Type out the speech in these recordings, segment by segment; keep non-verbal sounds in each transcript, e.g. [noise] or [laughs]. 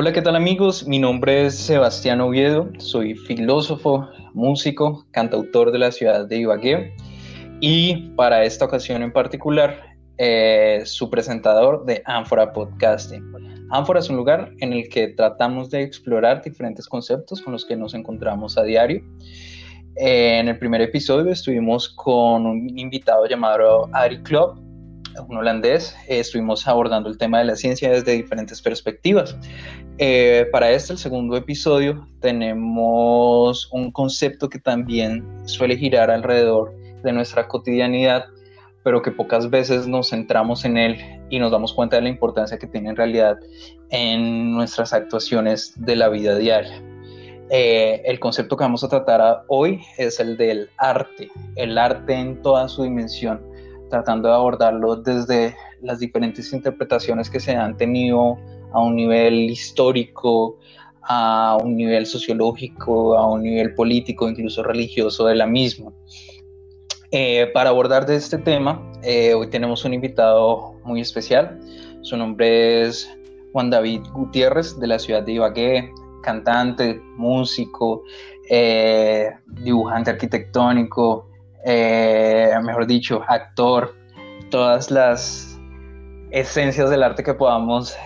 Hola, ¿qué tal amigos? Mi nombre es Sebastián Oviedo, soy filósofo, músico, cantautor de la ciudad de Ibagué y para esta ocasión en particular, eh, su presentador de Ánfora Podcasting. Ánfora es un lugar en el que tratamos de explorar diferentes conceptos con los que nos encontramos a diario. Eh, en el primer episodio estuvimos con un invitado llamado Ari Club, un holandés, eh, estuvimos abordando el tema de la ciencia desde diferentes perspectivas. Eh, para este, el segundo episodio, tenemos un concepto que también suele girar alrededor de nuestra cotidianidad, pero que pocas veces nos centramos en él y nos damos cuenta de la importancia que tiene en realidad en nuestras actuaciones de la vida diaria. Eh, el concepto que vamos a tratar hoy es el del arte, el arte en toda su dimensión tratando de abordarlo desde las diferentes interpretaciones que se han tenido a un nivel histórico, a un nivel sociológico, a un nivel político, incluso religioso de la misma. Eh, para abordar este tema, eh, hoy tenemos un invitado muy especial. Su nombre es Juan David Gutiérrez de la ciudad de Ibagué, cantante, músico, eh, dibujante arquitectónico, eh, mejor dicho, actor, todas las esencias del arte que podamos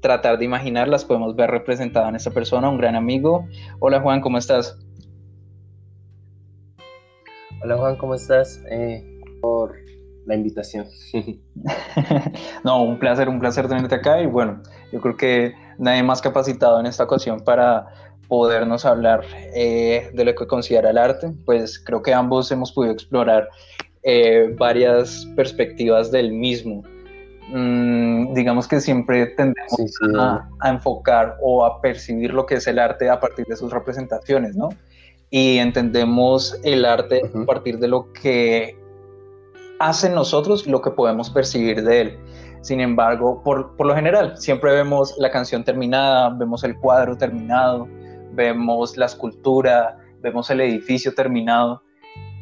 tratar de imaginar las podemos ver representadas en esta persona, un gran amigo. Hola Juan, ¿cómo estás? Hola Juan, ¿cómo estás? Eh, por la invitación. [laughs] no, un placer, un placer tenerte acá y bueno, yo creo que nadie más capacitado en esta ocasión para podernos hablar eh, de lo que considera el arte, pues creo que ambos hemos podido explorar eh, varias perspectivas del mismo. Mm, digamos que siempre tendemos A, enfocar o a percibir lo que es el arte a partir de sus representaciones, ¿no? Y entendemos el arte a partir de lo que hace nosotros y lo que podemos percibir de él. Sin embargo, por, por, lo general, siempre vemos la canción terminada, vemos el cuadro terminado, vemos la escultura, vemos el edificio terminado,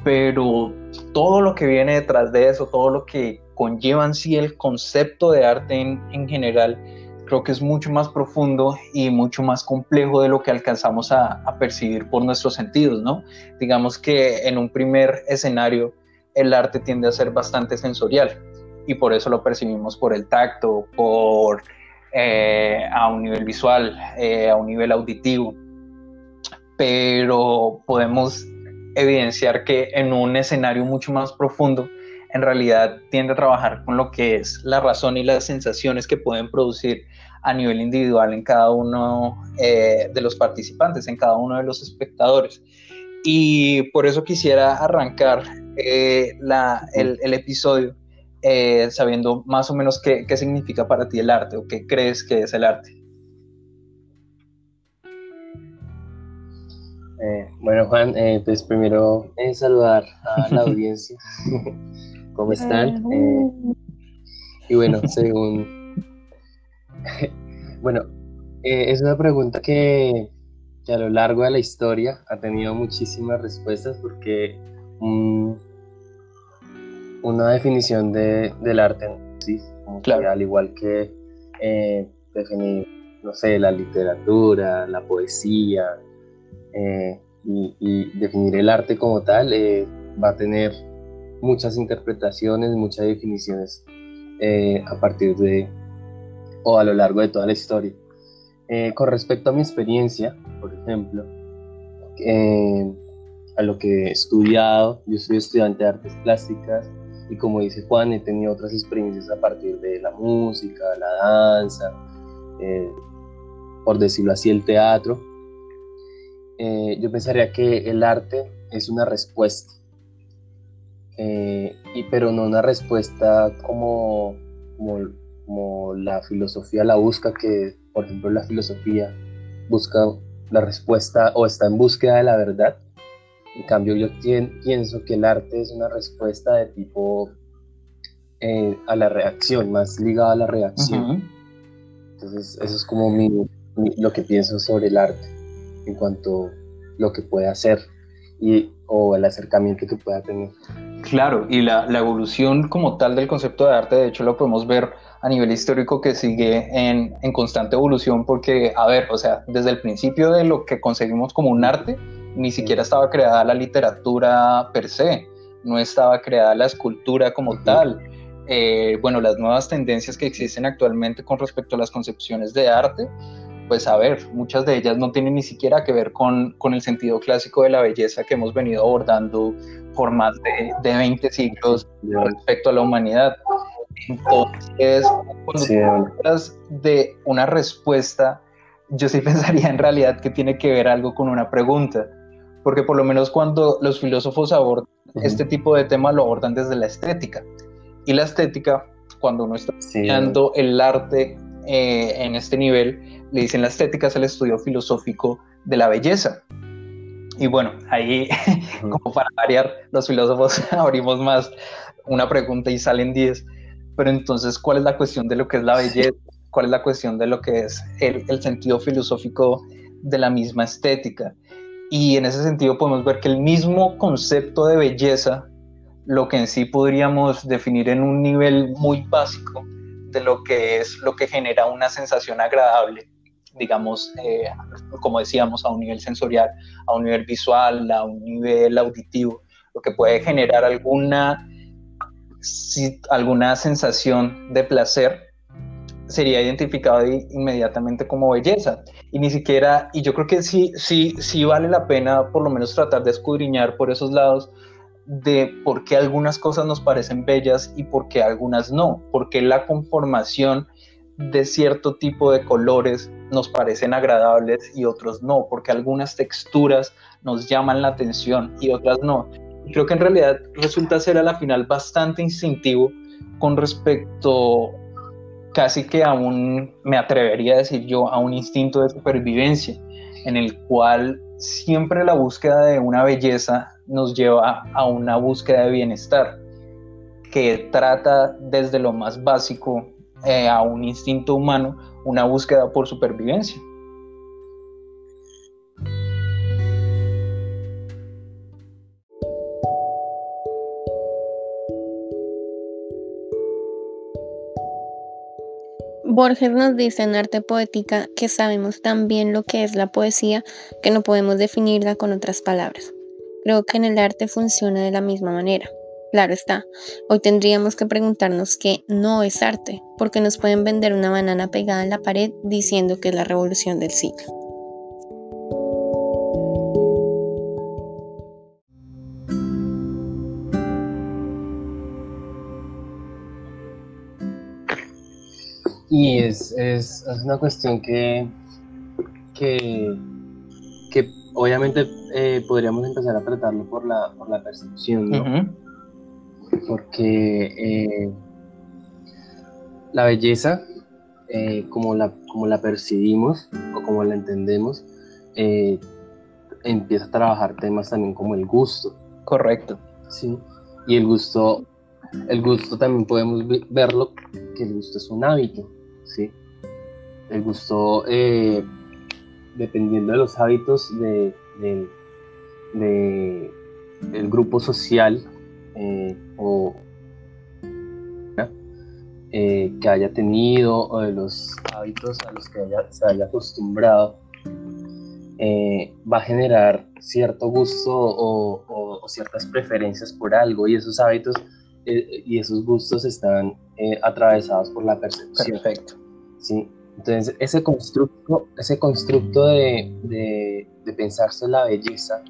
pero todo lo que viene detrás de eso, todo lo que conlleva en sí el concepto de arte en, general, creo que es mucho más profundo y mucho más complejo de lo que alcanzamos a, a, percibir por nuestros sentidos, ¿no? Digamos que en un primer escenario el arte tiende a ser bastante sensorial y por eso lo percibimos por el tacto, por eh, a un nivel visual, eh, a un nivel auditivo pero podemos evidenciar que en un escenario mucho más profundo, en realidad tiende a trabajar con lo que es la razón y las sensaciones que pueden producir a nivel individual en cada uno eh, de los participantes, en cada uno de los espectadores. Y por eso quisiera arrancar eh, el, episodio eh, sabiendo más o menos qué significa para ti el arte o qué crees que es el arte. Bueno, Juan, eh, pues primero eh, saludar a la [laughs] audiencia. [laughs] ¿Cómo están? y bueno, según... [laughs] bueno, es una pregunta que, a lo largo de la historia ha tenido muchísimas respuestas porque una definición de, del arte, sí, al igual que definir, no sé, la literatura, la poesía, eh, y, definir el arte como tal eh, va a tener muchas interpretaciones, muchas definiciones eh, a partir de o a lo largo de toda la historia. con respecto a mi experiencia, por ejemplo, a lo que he estudiado, yo soy estudiante de artes plásticas y como dice Juan, he tenido otras experiencias a partir de la música, la danza, por decirlo así, el teatro, eh, yo pensaría que el arte es una respuesta, eh, y, pero no una respuesta como, como, la filosofía la busca, que por ejemplo la filosofía busca la respuesta o está en búsqueda de la verdad. En cambio yo pienso que el arte es una respuesta de tipo eh, a la reacción, más ligada a la reacción. Entonces eso es como lo que pienso sobre el arte en cuanto a lo que puede hacer y, o el acercamiento que pueda tener. Claro, y la, la, evolución como tal del concepto de arte, de hecho, lo podemos ver a nivel histórico que sigue en, en, constante evolución porque, a ver, o sea, desde el principio de lo que conseguimos como un arte, ni siquiera estaba creada la literatura per se, no estaba creada la escultura como tal. Eh, bueno, las nuevas tendencias que existen actualmente con respecto a las concepciones de arte, pues a ver, muchas de ellas no tienen ni siquiera que ver con, con el sentido clásico de la belleza que hemos venido abordando por más de, de 20 siglos respecto a la humanidad. Entonces, cuando hablas de una respuesta, yo sí [laughs] pensaría en realidad que tiene que ver algo con una pregunta, porque por lo menos cuando los filósofos abordan este tipo de tema lo abordan desde la estética. Y la estética, cuando uno está estudiando el arte eh, en este nivel, le dicen la estética es el estudio filosófico de la belleza. Y bueno, ahí, [laughs] como para variar, los filósofos [laughs] abrimos más una pregunta y salen 10. Pero entonces, ¿cuál es la cuestión de lo que es la belleza? ¿Cuál es la cuestión de lo que es el, el sentido filosófico de la misma estética? Y en ese sentido podemos ver que el mismo concepto de belleza, lo que en sí podríamos definir en un nivel muy básico de lo que es lo que genera una sensación agradable, digamos, eh, como decíamos, a un nivel sensorial, a un nivel visual, a un nivel auditivo, lo que puede generar alguna, alguna sensación de placer sería identificado inmediatamente como belleza. Y ni siquiera, y yo creo que sí, sí, sí vale la pena por lo menos tratar de escudriñar por esos lados de por qué algunas cosas nos parecen bellas y por qué algunas no, porque la conformación de cierto tipo de colores nos parecen agradables y otros no, porque algunas texturas nos llaman la atención y otras no. Creo que en realidad resulta ser a la final bastante instintivo con respecto casi que a un, me atrevería a decir yo, a un instinto de supervivencia, en el cual siempre la búsqueda de una belleza nos lleva a una búsqueda de bienestar, que trata desde lo más básico eh, a un instinto humano, una búsqueda por supervivencia. Borges nos dice en Arte Poética que sabemos tan bien lo que es la poesía que no podemos definirla con otras palabras. Creo que en el arte funciona de la misma manera. Claro está, hoy tendríamos que preguntarnos qué no es arte, porque nos pueden vender una banana pegada en la pared diciendo que es la revolución del siglo. Y es, es, una cuestión que, que, obviamente eh, podríamos empezar a tratarlo por la, por la percepción, ¿no? Porque eh, la belleza, eh, como, la, como la percibimos o como la entendemos, empieza a trabajar temas también como el gusto. Correcto. Sí. Y el gusto, el gusto también podemos verlo, que el gusto es un hábito. ¿sí? El gusto, eh, dependiendo de los hábitos de, del grupo social eh, o eh, que haya tenido o de los hábitos a los que se haya acostumbrado, va a generar cierto gusto o, ciertas preferencias por algo y esos hábitos y esos gustos están atravesados por la percepción. Perfecto. ¿sí? Entonces, ese constructo, ese constructo de, pensarse la belleza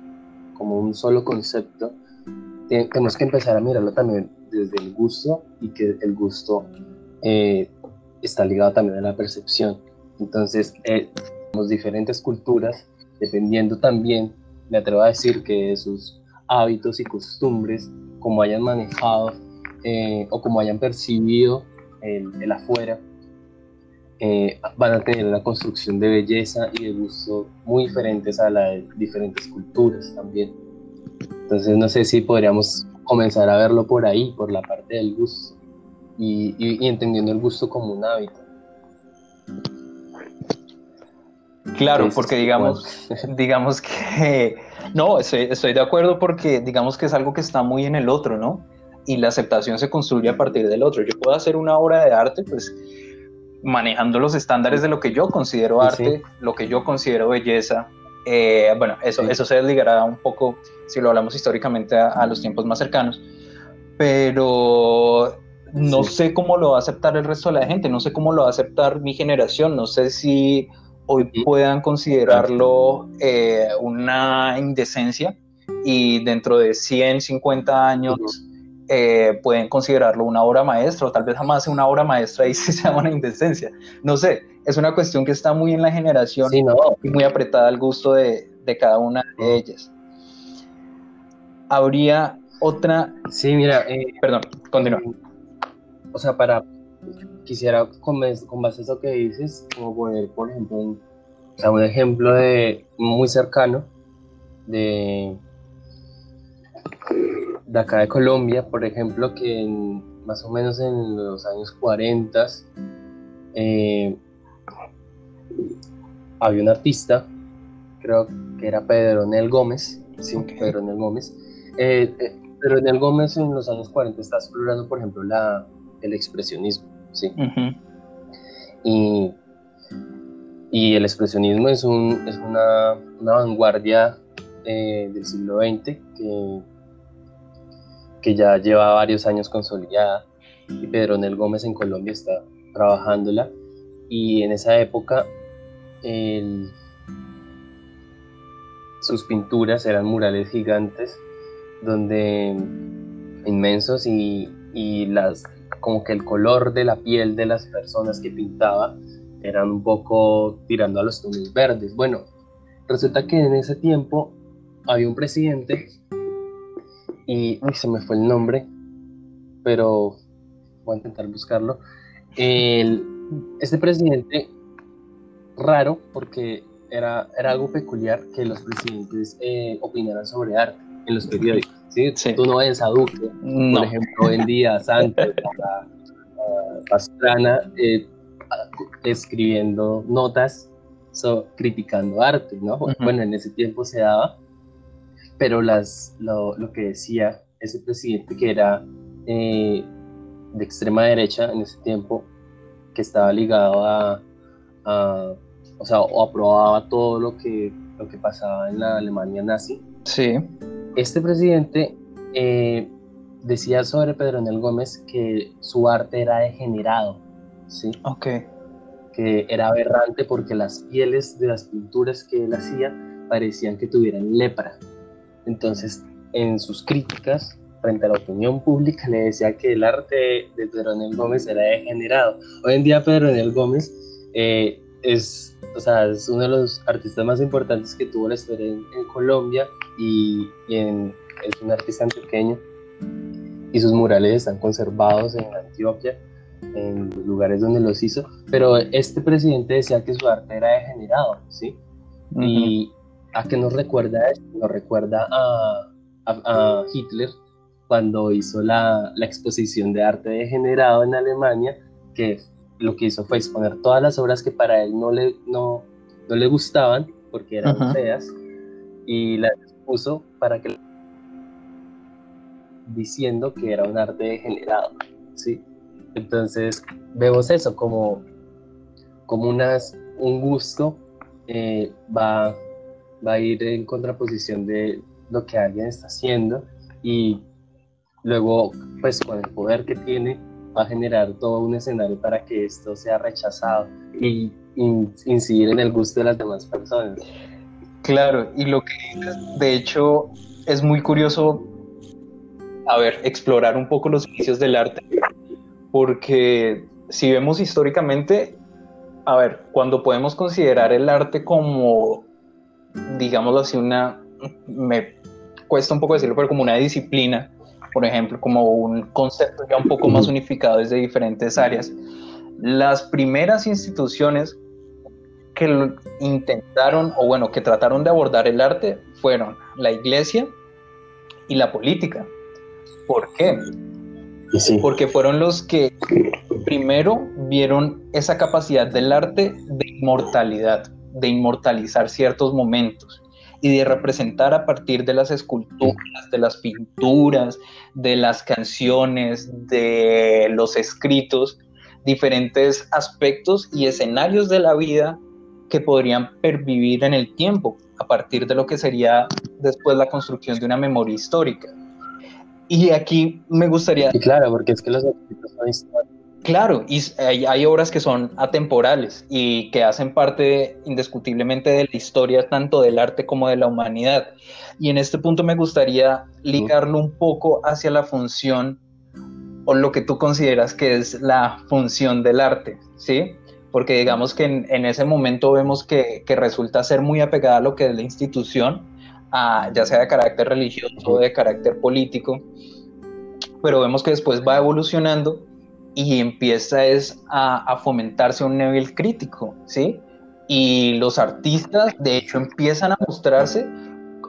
como un solo concepto, tenemos que empezar a mirarlo también desde el gusto y que el gusto eh, está ligado también a la percepción. Entonces, eh, diferentes culturas, dependiendo también, me atrevo a decir que de sus hábitos y costumbres, como hayan manejado eh, o como hayan percibido el, el afuera, eh, van a tener una construcción de belleza y de gusto muy diferentes a la de diferentes culturas también. Entonces no sé si podríamos comenzar a verlo por ahí, por la parte del gusto y, y, entendiendo el gusto como un hábito. Claro, porque digamos, [laughs] digamos que no, estoy, estoy de acuerdo porque digamos que es algo que está muy en el otro, ¿no? y la aceptación se construye a partir del otro. Yo puedo hacer una obra de arte, pues manejando los estándares de lo que yo considero arte, lo que yo considero belleza. Eh, bueno, eso, eso se desligará un poco si lo hablamos históricamente a, los tiempos más cercanos, pero no sé cómo lo va a aceptar el resto de la gente, no sé cómo lo va a aceptar mi generación, no sé si hoy puedan considerarlo eh, una indecencia y dentro de 100, 50 años eh, pueden considerarlo una obra maestra o tal vez jamás una obra maestra y [laughs] se llama una indecencia. No sé, es una cuestión que está muy en la generación y muy apretada al gusto de, de cada una de ellas. Habría otra... Sí, mira, eh, perdón, continúa. O sea, para quisiera con, con base a eso que dices, como poner, por ejemplo, un, o sea, un ejemplo de muy cercano de, de acá de Colombia, por ejemplo, que más o menos en los años 40 eh, había un artista, creo que era Pedro Nel Gómez, sí, Pedro Nel Gómez. Eh, eh, Pedro Nel Gómez en los años 40 está explorando, por ejemplo, la, el expresionismo, ¿sí? y, y, el expresionismo es, un, es una, una vanguardia del siglo XX que, que ya lleva varios años consolidada y Pedro Nel Gómez en Colombia está trabajándola y en esa época sus pinturas eran murales gigantes donde inmensos y, y las como que el color de la piel de las personas que pintaba eran un poco tirando a los tonos verdes. Bueno, resulta que en ese tiempo había un presidente y uy, se me fue el nombre, pero voy a intentar buscarlo. El, este presidente raro porque era, era algo peculiar que los presidentes eh, opinaran sobre arte en los periódicos. ¿sí? Tú no ves a Duque, por ejemplo, en día Santos, a, Pastrana, eh, escribiendo notas criticando arte, ¿no? Bueno, en ese tiempo se daba, pero las, lo, lo que decía ese presidente que era eh, de extrema derecha en ese tiempo, que estaba ligado a, a o sea, o aprobaba todo lo que, lo que pasaba en la Alemania nazi. Sí. Este presidente eh, decía sobre Pedro Nel Gómez que su arte era degenerado, ¿sí? Ok. Que era aberrante porque las pieles de las pinturas que él hacía parecían que tuvieran lepra. Entonces, en sus críticas frente a la opinión pública, le decía que el arte de Pedro Nel Gómez era degenerado. Hoy en día Pedro Nel Gómez eh, es, o sea, es uno de los artistas más importantes que tuvo la historia en, Colombia y, es un artista antioqueño y sus murales están conservados en Antioquia, en los lugares donde los hizo, pero este presidente decía que su arte era degenerado, ¿sí? Y a qué nos recuerda esto? Nos recuerda a, a, Hitler cuando hizo la, la, exposición de arte degenerado en Alemania, que lo que hizo fue exponer todas las obras que para él no le, no, no le gustaban, porque eran feas, y las expuso para que diciendo que era un arte degenerado, ¿sí? Entonces vemos eso como, como unas, un gusto eh, va, va a ir en contraposición de lo que alguien está haciendo y luego pues con el poder que tiene va a generar todo un escenario para que esto sea rechazado y incidir en el gusto de las demás personas. Claro, y lo que de hecho es muy curioso, a ver, explorar un poco los inicios del arte, porque si vemos históricamente, a ver, cuando podemos considerar el arte como, digámoslo así, una, me cuesta un poco decirlo, pero como una disciplina, por ejemplo, como un concepto ya un poco más unificado desde diferentes áreas. Las primeras instituciones que intentaron, o bueno, que trataron de abordar el arte fueron la iglesia y la política. ¿Por qué? Porque fueron los que primero vieron esa capacidad del arte de inmortalidad, de inmortalizar ciertos momentos y de representar a partir de las esculturas, de las pinturas, de las canciones, de los escritos, diferentes aspectos y escenarios de la vida que podrían pervivir en el tiempo a partir de lo que sería después la construcción de una memoria histórica. Y aquí me gustaría... claro, porque es que los escritos son históricos Claro, y hay, obras que son atemporales y que hacen parte indiscutiblemente de la historia tanto del arte como de la humanidad. Y en este punto me gustaría ligarlo un poco hacia la función o lo que tú consideras que es la función del arte, ¿sí? Porque digamos que en, ese momento vemos que, resulta ser muy apegada a lo que es la institución, ya sea de carácter religioso o de carácter político, pero vemos que después va evolucionando y empieza es a, fomentarse un nivel crítico, ¿sí? Y los artistas, de hecho, empiezan a mostrarse,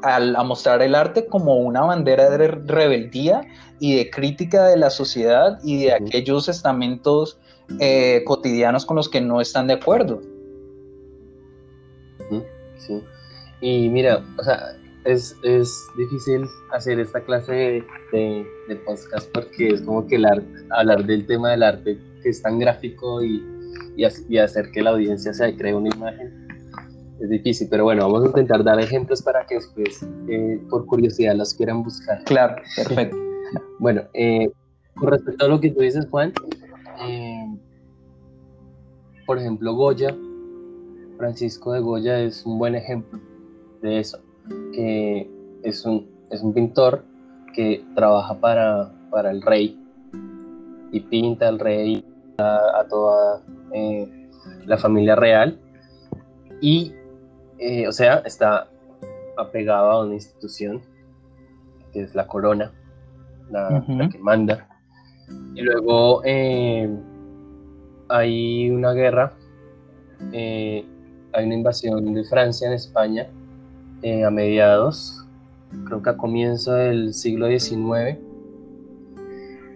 a, mostrar el arte como una bandera de rebeldía y de crítica de la sociedad y de aquellos estamentos eh, cotidianos con los que no están de acuerdo. Sí. Y mira, o sea, es, difícil hacer esta clase de, podcast porque es como que el hablar del tema del arte que es tan gráfico y, y, hacer que la audiencia se cree una imagen es difícil, pero bueno, vamos a intentar dar ejemplos para que después, eh, por curiosidad, los quieran buscar. Claro, perfecto. [laughs] bueno, eh, con respecto a lo que tú dices, Juan, eh, por ejemplo, Goya, Francisco de Goya es un buen ejemplo de eso que es un, es un pintor que trabaja para, para el rey y pinta al rey, a, toda eh, la familia real y, eh, o sea, está apegado a una institución que es la corona, la, que manda. Y luego eh, hay una guerra, hay una invasión de Francia en España eh, a mediados, creo que a comienzo del siglo XIX,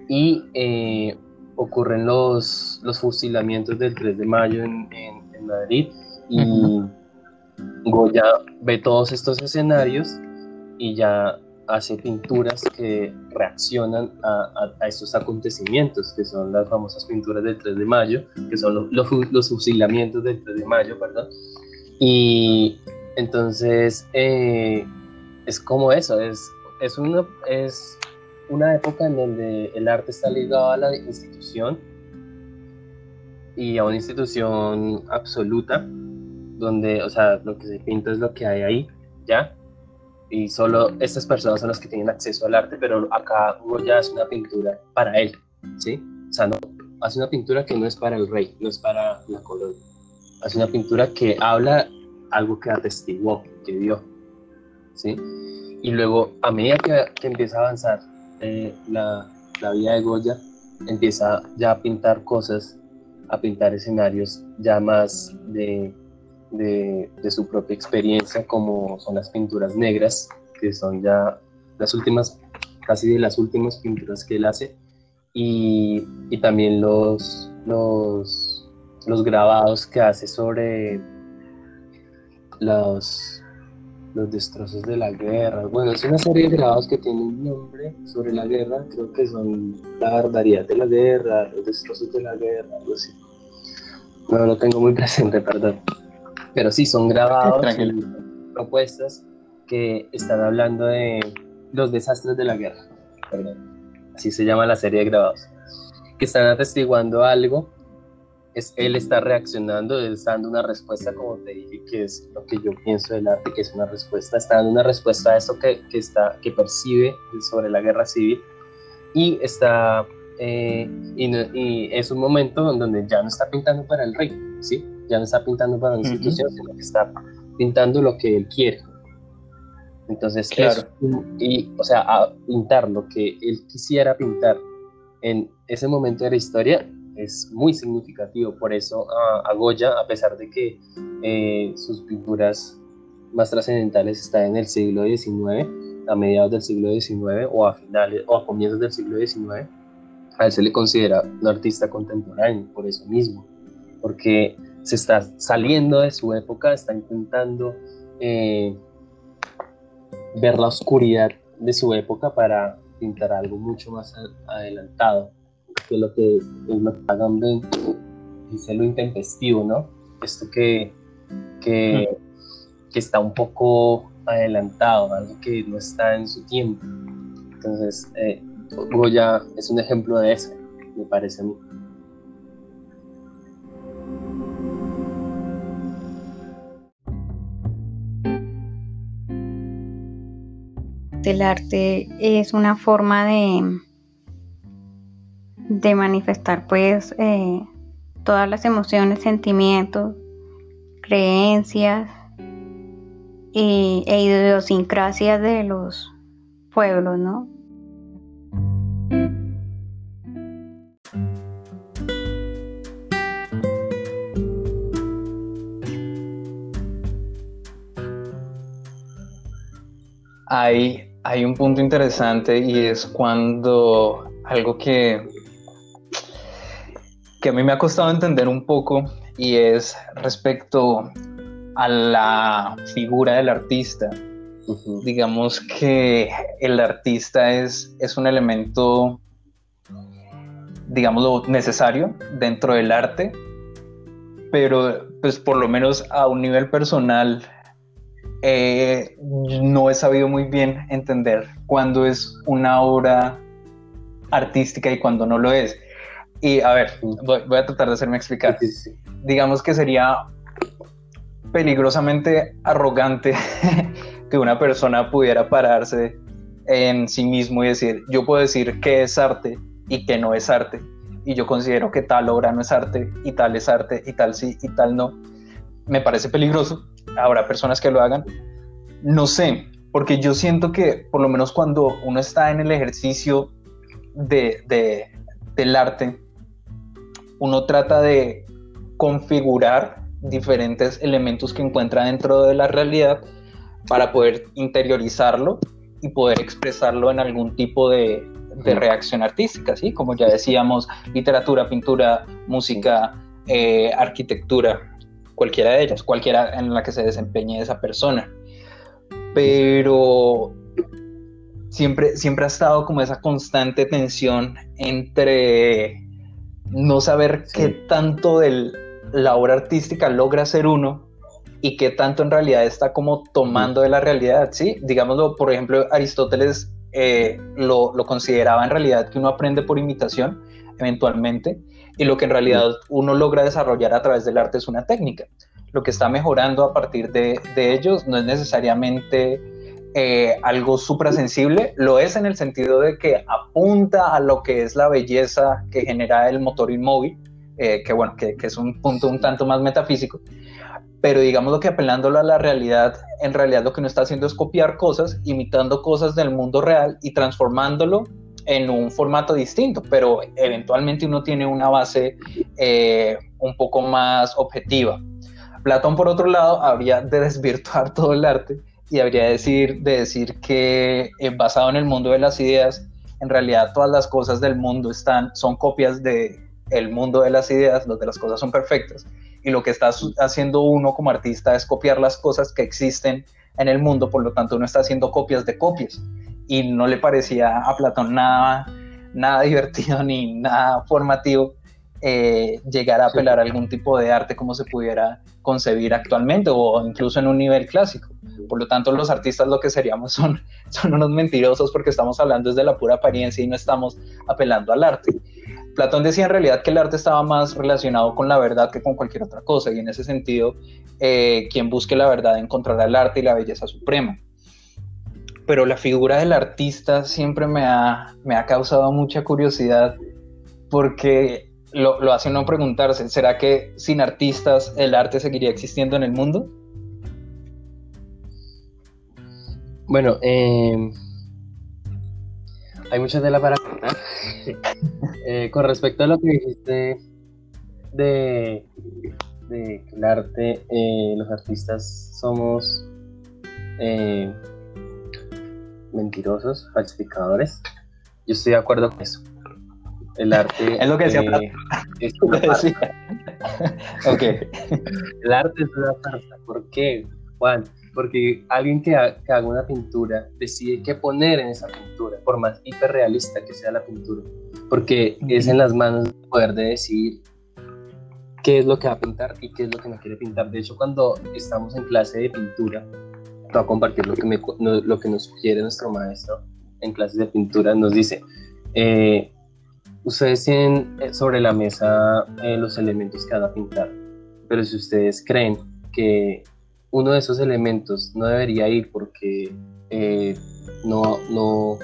y eh, ocurren los, los fusilamientos del 3 de mayo en, Madrid, y Goya ve todos estos escenarios y ya hace pinturas que reaccionan a, a, estos acontecimientos, que son las famosas pinturas del 3 de mayo, que son los, los, fusilamientos del 3 de mayo, ¿verdad? Y entonces, eh, es como eso, es, es, una, es una época en donde el arte está ligado a la institución y a una institución absoluta, donde, o sea, lo que se pinta es lo que hay ahí, ¿ya? Y solo estas personas son las que tienen acceso al arte, pero acá ya hace una pintura para él, ¿sí? O sea, no, hace una pintura que no es para el rey, no es para la corona. Hace una pintura que habla algo que atestiguó, que vio. ¿sí? Y luego, a medida que, empieza a avanzar eh, la, la, vida de Goya, empieza ya a pintar cosas, a pintar escenarios ya más de, de, su propia experiencia, como son las pinturas negras, que son ya las últimas, casi de las últimas pinturas que él hace, y, y también los, los, los grabados que hace sobre los, los destrozos de la guerra. Bueno, es una serie de grabados que tienen un nombre sobre la guerra, creo que son la barbaridad de la guerra, los destrozos de la guerra, algo así. No lo tengo muy presente, perdón. Pero sí, son grabados, propuestas que están hablando de los desastres de la guerra. Perdón. Así se llama la serie de grabados. Que están atestiguando algo es él está reaccionando, él está dando una respuesta, como te dije, que es lo que yo pienso del arte, que es una respuesta, está dando una respuesta a esto que, que está, que percibe sobre la guerra civil y está, eh, y, es un momento en donde ya no está pintando para el rey, ¿sí? Ya no está pintando para la institución, sino que está pintando lo que él quiere. Entonces, claro. y, o sea, a pintar lo que él quisiera pintar en ese momento de la historia es muy significativo. Por eso a, Goya, a pesar de que eh, sus pinturas más trascendentales están en el siglo XIX, a mediados del siglo XIX o a finales o a comienzos del siglo XIX, a él se le considera un artista contemporáneo por eso mismo, porque se está saliendo de su época, está intentando eh, ver la oscuridad de su época para pintar algo mucho más adelantado, que lo que es lo que Agamben dice lo intempestivo, ¿no? Esto que, que, que está un poco adelantado, algo que no está en su tiempo. Entonces, eh, Goya es un ejemplo de eso, me parece a mí. El arte es una forma de, de manifestar pues eh, todas las emociones, sentimientos, creencias y, e idiosincrasias de los pueblos, ¿no? Hay, hay un punto interesante y es cuando algo que, que a mí me ha costado entender un poco y es respecto a la figura del artista. Digamos que el artista es, es un elemento, digamos, necesario dentro del arte, pero pues por lo menos a un nivel personal eh, no he sabido muy bien entender cuándo es una obra artística y cuándo no lo es. Y a ver, voy, a tratar de hacerme explicar. Digamos que sería peligrosamente arrogante [laughs] que una persona pudiera pararse en sí mismo y decir, yo puedo decir qué es arte y qué no es arte. Y yo considero que tal obra no es arte y tal es arte y tal sí y tal no. Me parece peligroso habrá personas que lo hagan. No sé, porque yo siento que por lo menos cuando uno está en el ejercicio de, del arte, uno trata de configurar diferentes elementos que encuentra dentro de la realidad para poder interiorizarlo y poder expresarlo en algún tipo de, reacción artística, ¿sí? Como ya decíamos, literatura, pintura, música, eh, arquitectura cualquiera de ellas, cualquiera en la que se desempeñe esa persona. Pero siempre, siempre ha estado como esa constante tensión entre no saber qué tanto de la obra artística logra ser uno y qué tanto en realidad está como tomando de la realidad, ¿sí? Digámoslo, por ejemplo, Aristóteles eh, lo, lo, consideraba en realidad que uno aprende por imitación, eventualmente, y lo que en realidad uno logra desarrollar a través del arte es una técnica. Lo que está mejorando a partir de, ellos no es necesariamente eh, algo suprasensible, lo es en el sentido de que apunta a lo que es la belleza que genera el motor inmóvil, eh, que bueno, que, es un punto un tanto más metafísico, pero digamos lo que apelándolo a la realidad, en realidad lo que no está haciendo es copiar cosas, imitando cosas del mundo real y transformándolo en un formato distinto, pero eventualmente uno tiene una base eh, un poco más objetiva. Platón, por otro lado, habría de desvirtuar [laughs] todo el arte y habría de decir, de decir que eh, basado en el mundo de las ideas, en realidad todas las cosas del mundo están, son copias el mundo de las ideas, donde las cosas son perfectas. Y lo que está haciendo uno como artista es copiar las cosas que existen en el mundo, por lo tanto uno está haciendo copias de copias y no le parecía a Platón nada, nada [laughs] divertido ni nada formativo eh, llegar a apelar a algún tipo de arte como se pudiera concebir actualmente o incluso en un nivel clásico. Por lo tanto, los artistas lo que seríamos son, [laughs] son unos mentirosos porque estamos hablando desde la pura apariencia y no estamos apelando al arte. Platón decía en realidad que el arte estaba más relacionado con la verdad que con cualquier otra cosa y en ese sentido, eh, quien busque la verdad encontrará el arte y la belleza suprema pero la figura del artista siempre me ha, me ha causado mucha curiosidad porque lo, lo hace uno preguntarse, ¿será que sin artistas el arte seguiría existiendo en el mundo? Bueno, em, hay mucha tela para. [laughs] Eh, con respecto a lo que dijiste de, de el arte, eh, los artistas somos eh, mentirosos, falsificadores. Yo estoy de acuerdo con eso. El arte. es lo que decía. Eh, es [laughs] una ok. El arte es una farsa. ¿Por qué, Juan? porque alguien que, haga una pintura decide qué poner en esa pintura, por más hiperrealista que sea la pintura, porque es en las manos poder de decidir qué es lo que va a pintar y qué es lo que no quiere pintar. De hecho, cuando estamos en clase de pintura, voy a compartir lo que, me, lo que nos sugiere nuestro maestro en clases de pintura, nos dice, eh, ustedes tienen eh, sobre la mesa eh, los elementos que van a pintar, pero si ustedes creen que uno de esos elementos no debería ir porque no, no,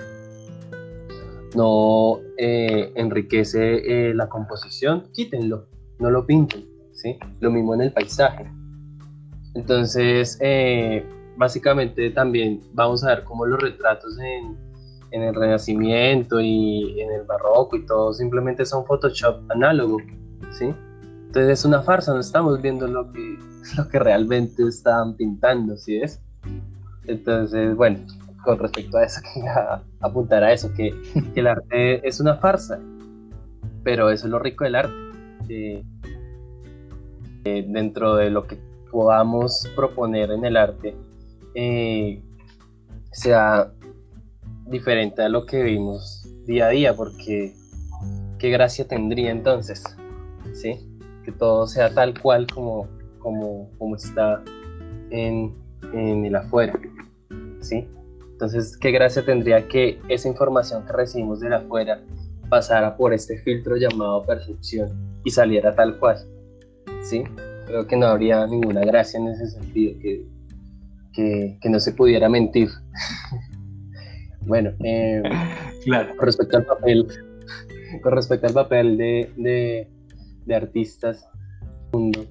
no enriquece la composición, quítenlo no lo pinten, ¿sí? Lo mismo en el paisaje. Entonces, eh, básicamente también vamos a ver cómo los retratos en, el Renacimiento y en el Barroco y todo simplemente son Photoshop análogo, ¿sí? Entonces es una farsa, no estamos viendo lo que, [laughs] lo que realmente están pintando, ¿sí es? Entonces, bueno, con respecto a eso, [laughs] quería apuntar a eso, que, que el arte es una farsa, pero eso es lo rico del arte eh, dentro de lo que podamos proponer en el arte eh, sea diferente a lo que vimos día a día, porque qué gracia tendría entonces, ¿sí? Que todo sea tal cual como, como, como está en, en el afuera, ¿sí? Entonces, ¿qué gracia tendría que esa información que recibimos de afuera pasara por este filtro llamado percepción y saliera tal cual. ¿sí? Creo que no habría ninguna gracia en ese sentido, que, que, no se pudiera mentir. [laughs] bueno, eh, [laughs] claro. con respecto al papel, con respecto al papel de, de, artistas, mundo,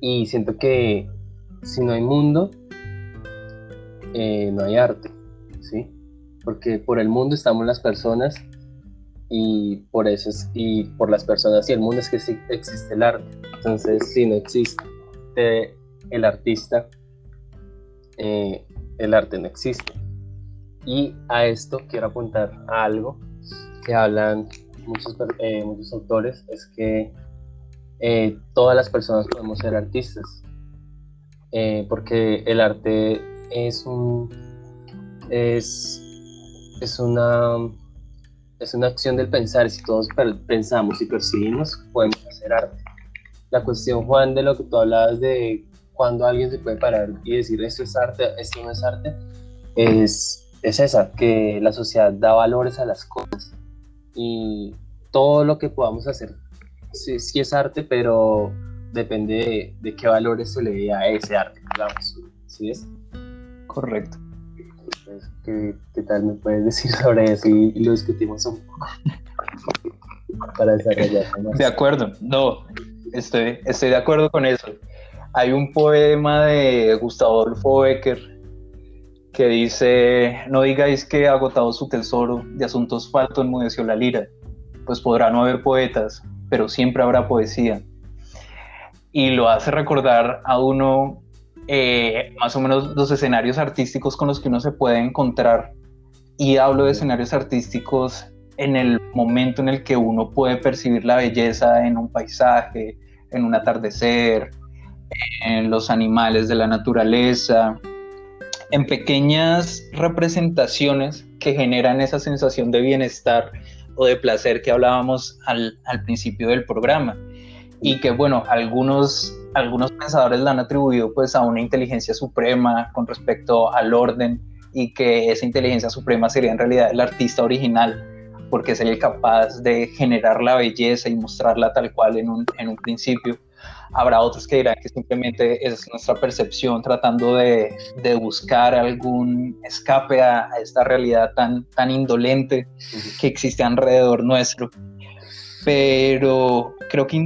y siento que si no hay mundo, eh, no hay arte, ¿sí? Porque por el mundo estamos las personas y por eso es, y por las personas y el mundo es que sí existe el arte. Entonces, si no existe el artista, eh, el arte no existe. Y a esto quiero apuntar a algo que hablan muchos, eh, muchos autores, es que eh, todas las personas podemos ser artistas, porque el arte es un es, es una es una acción del pensar. Si todos pensamos y percibimos, podemos hacer arte. La cuestión, Juan, de lo que tú hablabas de cuando alguien se puede parar y decir esto es arte, esto no es arte, es, es esa, que la sociedad da valores a las cosas y todo lo que podamos hacer sí, sí es arte, pero depende de, de, qué valores se le dé a ese arte, digamos. ¿Sí es? Correcto. ¿qué, tal me puedes decir sobre eso y, lo discutimos un poco [laughs] para desarrollar De acuerdo, no, estoy, estoy de acuerdo con eso. Hay un poema de Gustavo Adolfo Becker que dice, no digáis que agotado su tesoro, de asuntos falto enmudeció la lira, pues podrá no haber poetas, pero siempre habrá poesía. Y lo hace recordar a uno eh, más o menos los escenarios artísticos con los que uno se puede encontrar. Y hablo de escenarios artísticos en el momento en el que uno puede percibir la belleza en un paisaje, en un atardecer, en los animales de la naturaleza, en pequeñas representaciones que generan esa sensación de bienestar o de placer que hablábamos al, al principio del programa. Y que, bueno, algunos algunos pensadores la han atribuido pues a una inteligencia suprema con respecto al orden y que esa inteligencia suprema sería en realidad el artista original porque el capaz de generar la belleza y mostrarla tal cual en un, en un principio. Habrá otros que dirán que simplemente es nuestra percepción tratando de, de buscar algún escape a, a, esta realidad tan, tan indolente que existe alrededor nuestro. Pero creo que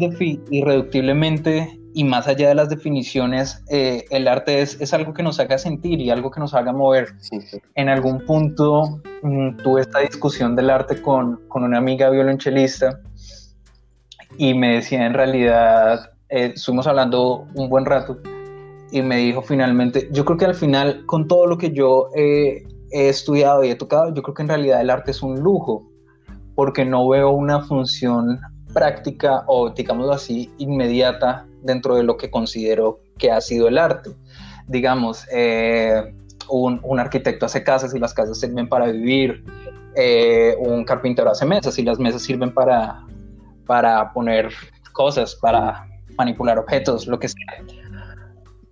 irreductiblemente y más allá de las definiciones, eh, el arte es, es, algo que nos haga sentir y algo que nos haga mover. En algún punto mm, tuve esta discusión del arte con, con, una amiga violonchelista y me decía en realidad, eh, estuvimos hablando un buen rato y me dijo finalmente, yo creo que al final con todo lo que yo he estudiado y he tocado, yo creo que en realidad el arte es un lujo porque no veo una función práctica o digámoslo así inmediata dentro de lo que considero que ha sido el arte. digamos, eh, un, arquitecto hace casas y las casas sirven para vivir, eh, un carpintero hace mesas y las mesas sirven para, para poner cosas, para manipular objetos, lo que sea.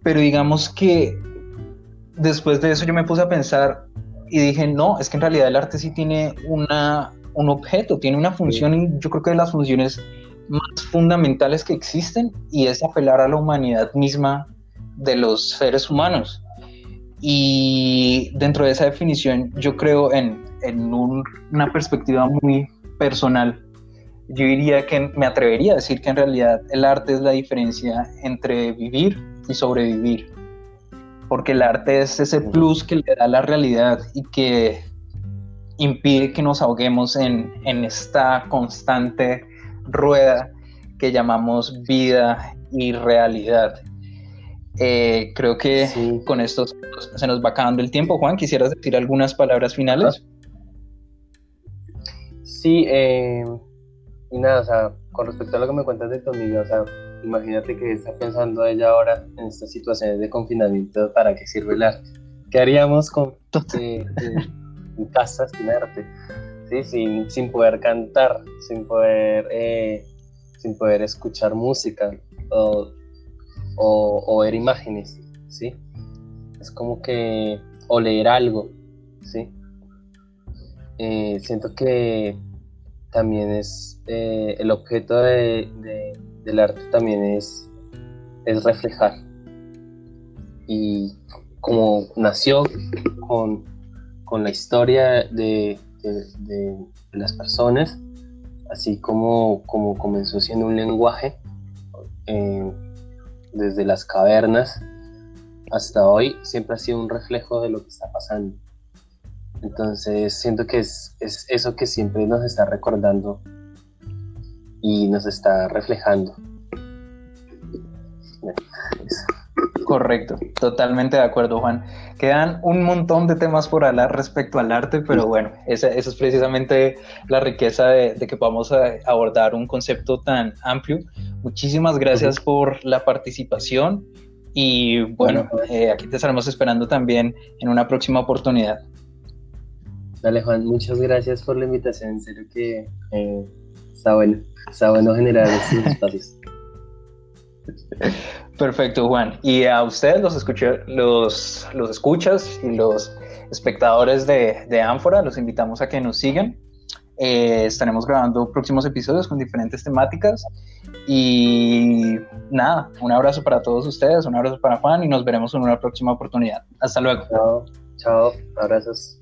Pero digamos que después de eso yo me puse a pensar y dije, no, es que en realidad el arte sí tiene una, un objeto, tiene una función y yo creo que de las funciones más fundamentales que existen y es apelar a la humanidad misma de los seres humanos. Y dentro de esa definición yo creo en, en una perspectiva muy personal. Yo diría que me atrevería a decir que en realidad el arte es la diferencia entre vivir y sobrevivir. Porque el arte es ese plus que le da la realidad y que impide que nos ahoguemos en, en esta constante rueda que llamamos vida y realidad. Eh, creo que con esto se nos va acabando el tiempo. Juan, ¿quisieras decir algunas palabras finales? Sí, eh, y nada, o sea, con respecto a lo que me cuentas de tu amiga, o sea, imagínate que está pensando ella ahora en estas situaciones de confinamiento, ¿para qué sirve el arte? ¿Qué haríamos con, eh, en casa sin arte? ¿Sí? Sin, sin poder cantar, sin poder, eh, sin poder escuchar música o, o, ver imágenes, ¿sí? Es como que, o leer algo, ¿sí? Eh, siento que también es eh, el objeto de, del arte también es, es reflejar. Y como nació con, con la historia de, de, las personas así como, como comenzó siendo un lenguaje eh, desde las cavernas hasta hoy siempre ha sido un reflejo de lo que está pasando entonces siento que es, eso que siempre nos está recordando y nos está reflejando. Correcto, totalmente de acuerdo, Juan. Quedan un montón de temas por hablar respecto al arte, pero bueno, esa, es precisamente la riqueza de, que podamos eh, abordar un concepto tan amplio. Muchísimas gracias por la participación y bueno, eh, aquí te estaremos esperando también en una próxima oportunidad. Dale Juan, muchas gracias por la invitación, en serio que eh, está bueno, está bueno generar estos [laughs] espacios. Perfecto, Juan. Y a ustedes, los, los, los escuchas y los espectadores de, de Ánfora, los invitamos a que nos sigan. Eh, estaremos grabando próximos episodios con diferentes temáticas. Y nada, un abrazo para todos ustedes, un abrazo para Juan y nos veremos en una próxima oportunidad. Hasta luego. Chao, chao, abrazos.